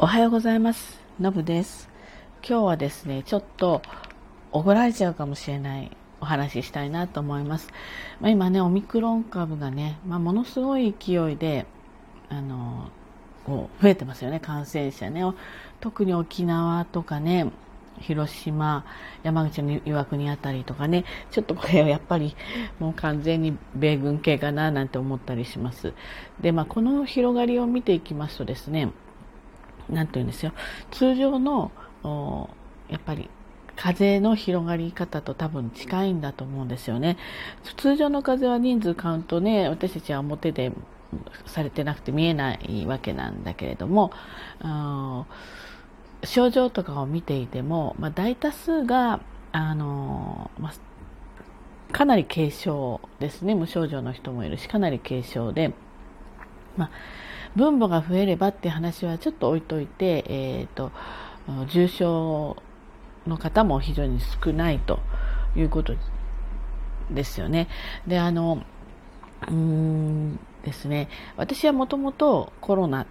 おはようございます。のぶです。今日はですね、ちょっと怒られちゃうかもしれないお話ししたいなと思います。まあ、今ね、オミクロン株がね、まあ、ものすごい勢いで、あの、こう増えてますよね、感染者ね。特に沖縄とかね、広島、山口の岩国あたりとかね、ちょっとこれはやっぱりもう完全に米軍系かななんて思ったりします。で、まあ、この広がりを見ていきますとですね、なんて言うんですよ。通常の、やっぱり風の広がり方と多分近いんだと思うんですよね。通常の風は人数カウントね、私たちは表でされてなくて見えないわけなんだけれども、症状とかを見ていても、まあ、大多数が、あのまあ、かなり軽症ですね。無症状の人もいるし、かなり軽症で、まあ分母が増えればって話はちょっと置いといて、えーと、重症の方も非常に少ないということですよね。で、あの、うーんですね、私はもともとコロナ、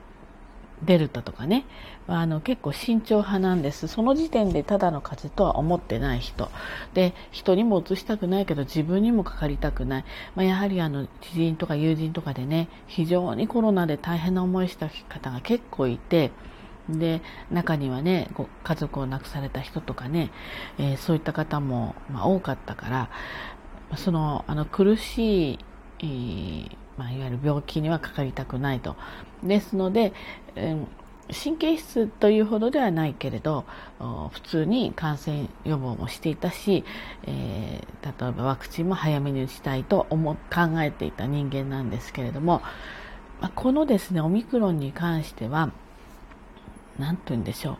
デルタとかね、あの結構慎重派なんです。その時点でただの風邪とは思ってない人。で、人にも移したくないけど自分にもかかりたくない。まあ、やはりあの知人とか友人とかでね、非常にコロナで大変な思いした方が結構いて、で、中にはねご、家族を亡くされた人とかね、えー、そういった方も、まあ、多かったから、その、あの苦しい、えーまあ、いわゆる病気にはかかりたくないと。ですので、えー神経質というほどではないけれど普通に感染予防もしていたし、えー、例えばワクチンも早めに打ちたいと思考えていた人間なんですけれども、まあ、このですねオミクロンに関しては何て言うんでしょ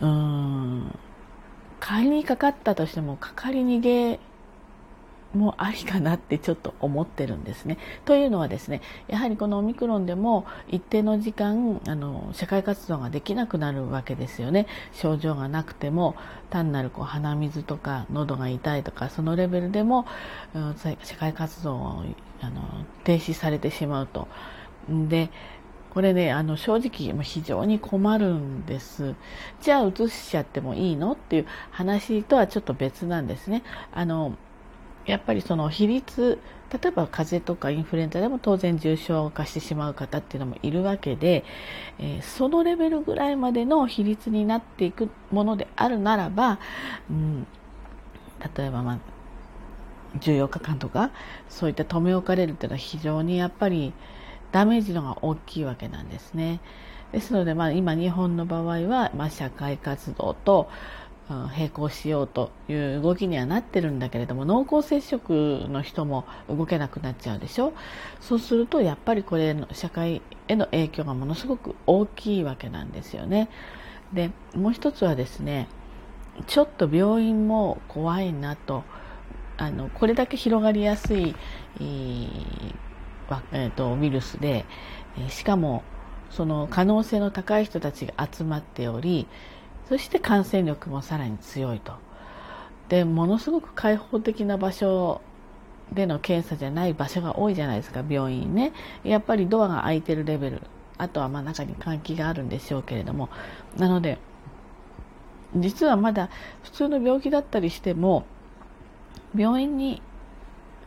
ううーん仮にかかったとしてもかかり逃げもありかなってちょっと思ってるんですね。というのはですね、やはりこのオミクロンでも一定の時間、あの、社会活動ができなくなるわけですよね。症状がなくても、単なるこう鼻水とか喉が痛いとか、そのレベルでも、うん、社会活動をあの停止されてしまうと。で、これね、あの、正直、非常に困るんです。じゃあ、移しちゃってもいいの？っていう話とはちょっと別なんですね。あの、やっぱりその比率例えば風邪とかインフルエンザでも当然重症化してしまう方っていうのもいるわけで、えー、そのレベルぐらいまでの比率になっていくものであるならば、うん、例えば、まあ、14日間とかそういった留め置かれるっていうのは非常にやっぱりダメージのが大きいわけなんですね。ですので、まあ、今日本の場合は、まあ、社会活動と並行しようという動きにはなってるんだけれども濃厚接触の人も動けなくなっちゃうでしょ？そうするとやっぱりこれの社会への影響がものすごく大きいわけなんですよね。でもう一つはですねちょっと病院も怖いなとあのこれだけ広がりやすい、えーえー、とウイルスでしかもその可能性の高い人たちが集まっておりそして感染力もさらに強いと。で、ものすごく開放的な場所での検査じゃない場所が多いじゃないですか、病院ね。やっぱりドアが開いてるレベル。あとはまあ中に換気があるんでしょうけれども。なので、実はまだ普通の病気だったりしても、病院に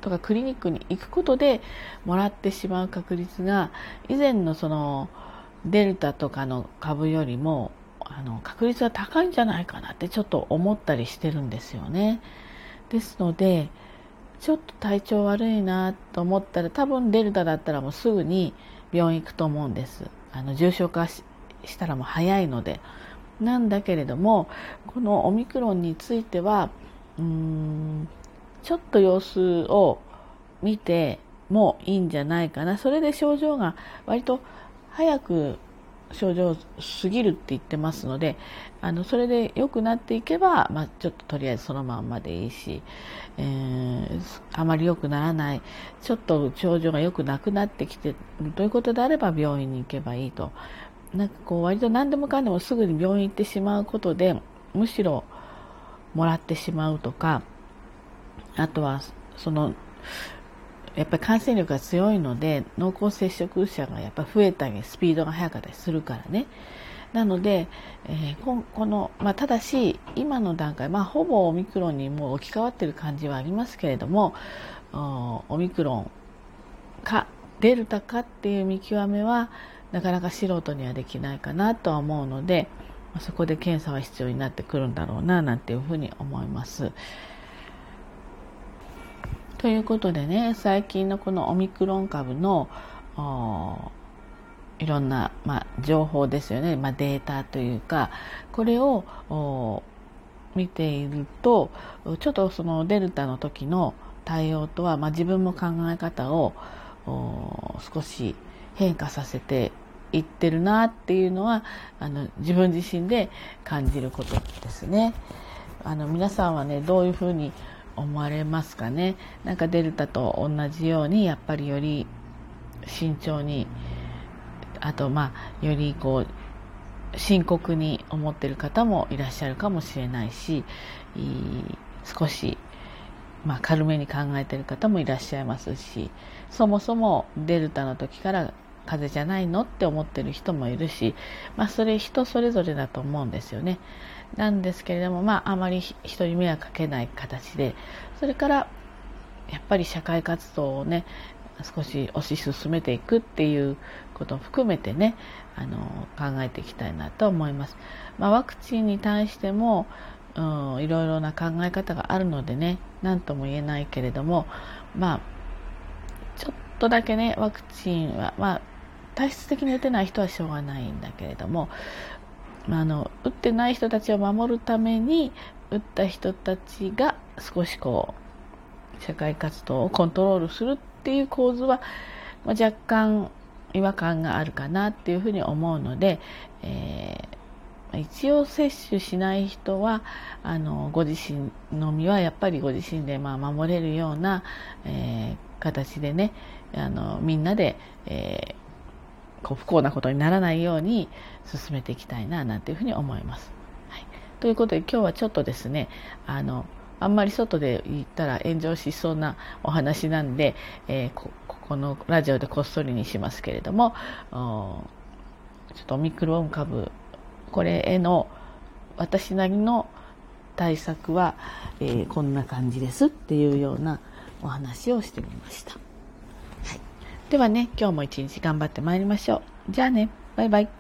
とかクリニックに行くことでもらってしまう確率が以前のそのデルタとかの株よりもあの確率は高いんじゃないかなってちょっと思ったりしてるんですよね。ですのでちょっと体調悪いなと思ったら多分デルタだったらもうすぐに病院行くと思うんです。あの重症化したらもう早いので。なんだけれどもこのオミクロンについてはうーんちょっと様子を見てもいいんじゃないかな。それで症状が割と早く症状過ぎるって言ってますのであのそれで良くなっていけば、まあ、ちょっととりあえずそのまんまでいいし、えー、あまり良くならないちょっと症状が良くなくなってきてるということであれば病院に行けばいいと。なんかこう割と何でもかんでもすぐに病院行ってしまうことでむしろもらってしまうとかあとはそのやっぱり感染力が強いので濃厚接触者がやっぱ増えたりスピードが速かったりするからねなので、えー、この、まあ、ただし今の段階、まあ、ほぼオミクロンにもう置き換わっている感じはありますけれどもオミクロンかデルタかっていう見極めはなかなか素人にはできないかなとは思うのでそこで検査は必要になってくるんだろうななんていうふうに思います。ということでね最近のこのオミクロン株のいろんな、まあ、情報ですよね、まあ、データというかこれを見ているとちょっとそのデルタの時の対応とは、まあ、自分も考え方を少し変化させていってるなっていうのはあの自分自身で感じることですね。あの皆さんはねどういうふうに思われますかねなんかデルタと同じようにやっぱりより慎重にあとまあよりこう深刻に思ってる方もいらっしゃるかもしれないし少しまあ軽めに考えてる方もいらっしゃいますしそもそもデルタの時から風邪じゃないのって思ってる人もいるし、まあ、それ人それぞれだと思うんですよね。なんですけれども、まあ、あまり人に迷惑かけない形でそれからやっぱり社会活動をね少し推し進めていくっていうことを含めてねあの考えていきたいなと思います。まあ、ワクチンに対しても、うん、いろいろな考え方があるのでね何とも言えないけれどもまあちょっとだけねワクチンはまあ体質的に打てない人はしょうがないんだけれども、あの打ってない人たちを守るために打った人たちが少しこう社会活動をコントロールするっていう構図は、まあ、若干違和感があるかなっていうふうに思うので、えー、一応接種しない人はあのご自身の身はやっぱりご自身でまあ守れるような、えー、形でねあのみんなで、えーこう不幸なことにならないように進めていきたいななんていうふうに思います。はい、ということで今日はちょっとですねあのあんまり外で言ったら炎上しそうなお話なんで、えー、ここのラジオでこっそりにしますけれどもちょっとオミクロン株これへの私なりの対策は、えー、こんな感じですっていうようなお話をしてみました。ではね、今日も一日頑張ってまいりましょう。じゃあね、バイバイ。